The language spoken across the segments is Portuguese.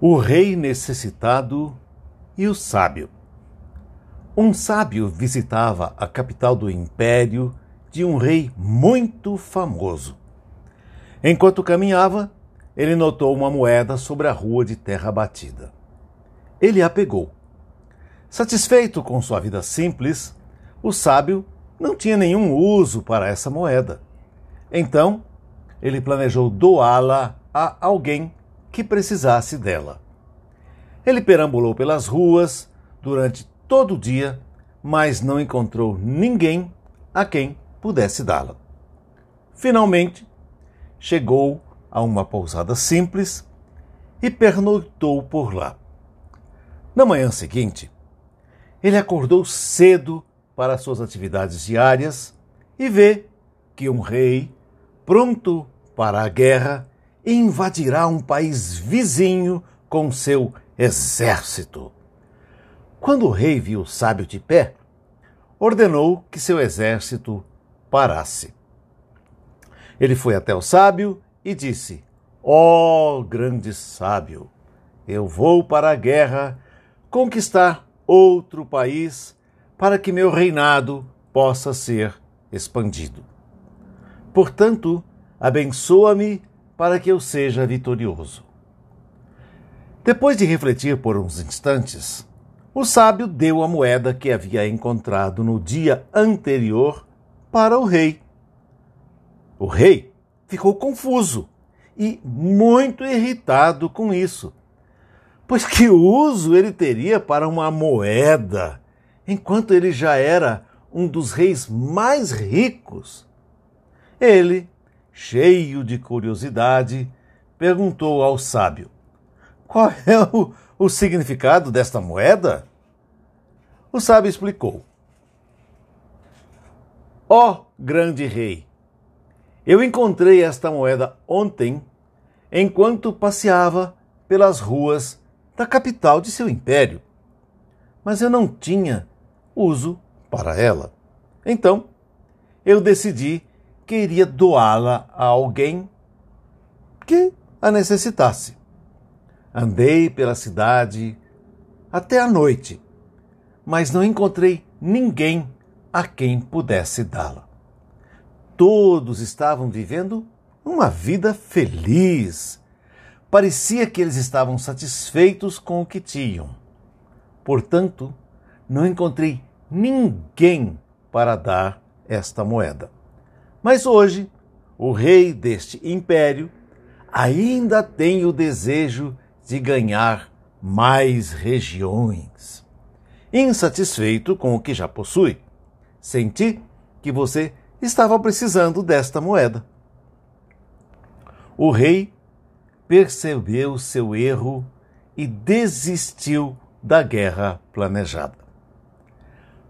O rei necessitado e o sábio. Um sábio visitava a capital do império de um rei muito famoso. Enquanto caminhava, ele notou uma moeda sobre a rua de terra batida. Ele a pegou. Satisfeito com sua vida simples, o sábio não tinha nenhum uso para essa moeda. Então, ele planejou doá-la a alguém que precisasse dela. Ele perambulou pelas ruas durante todo o dia, mas não encontrou ninguém a quem pudesse dá-la. Finalmente, chegou a uma pousada simples e pernoitou por lá. Na manhã seguinte, ele acordou cedo para suas atividades diárias e vê que um rei, pronto para a guerra, invadirá um país vizinho com seu exército. Quando o rei viu o sábio de pé, ordenou que seu exército parasse. Ele foi até o sábio e disse: Ó oh, grande sábio, eu vou para a guerra conquistar outro país para que meu reinado possa ser expandido. Portanto, abençoa-me para que eu seja vitorioso. Depois de refletir por uns instantes, o sábio deu a moeda que havia encontrado no dia anterior para o rei. O rei ficou confuso e muito irritado com isso, pois que uso ele teria para uma moeda, enquanto ele já era um dos reis mais ricos? Ele cheio de curiosidade, perguntou ao sábio: Qual é o, o significado desta moeda? O sábio explicou: Ó oh, grande rei, eu encontrei esta moeda ontem enquanto passeava pelas ruas da capital de seu império, mas eu não tinha uso para ela. Então, eu decidi queria doá-la a alguém que a necessitasse. Andei pela cidade até a noite, mas não encontrei ninguém a quem pudesse dá-la. Todos estavam vivendo uma vida feliz. Parecia que eles estavam satisfeitos com o que tinham. Portanto, não encontrei ninguém para dar esta moeda. Mas hoje, o rei deste império ainda tem o desejo de ganhar mais regiões. Insatisfeito com o que já possui, senti que você estava precisando desta moeda. O rei percebeu seu erro e desistiu da guerra planejada.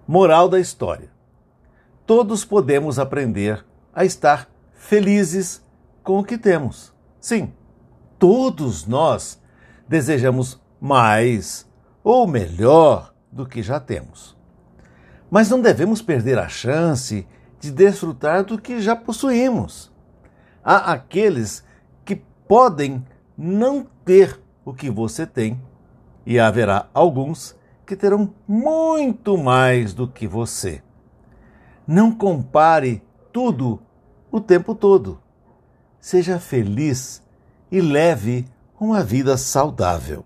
Moral da história: todos podemos aprender a estar felizes com o que temos. Sim, todos nós desejamos mais ou melhor do que já temos. Mas não devemos perder a chance de desfrutar do que já possuímos. Há aqueles que podem não ter o que você tem, e haverá alguns que terão muito mais do que você. Não compare tudo o tempo todo. Seja feliz e leve uma vida saudável.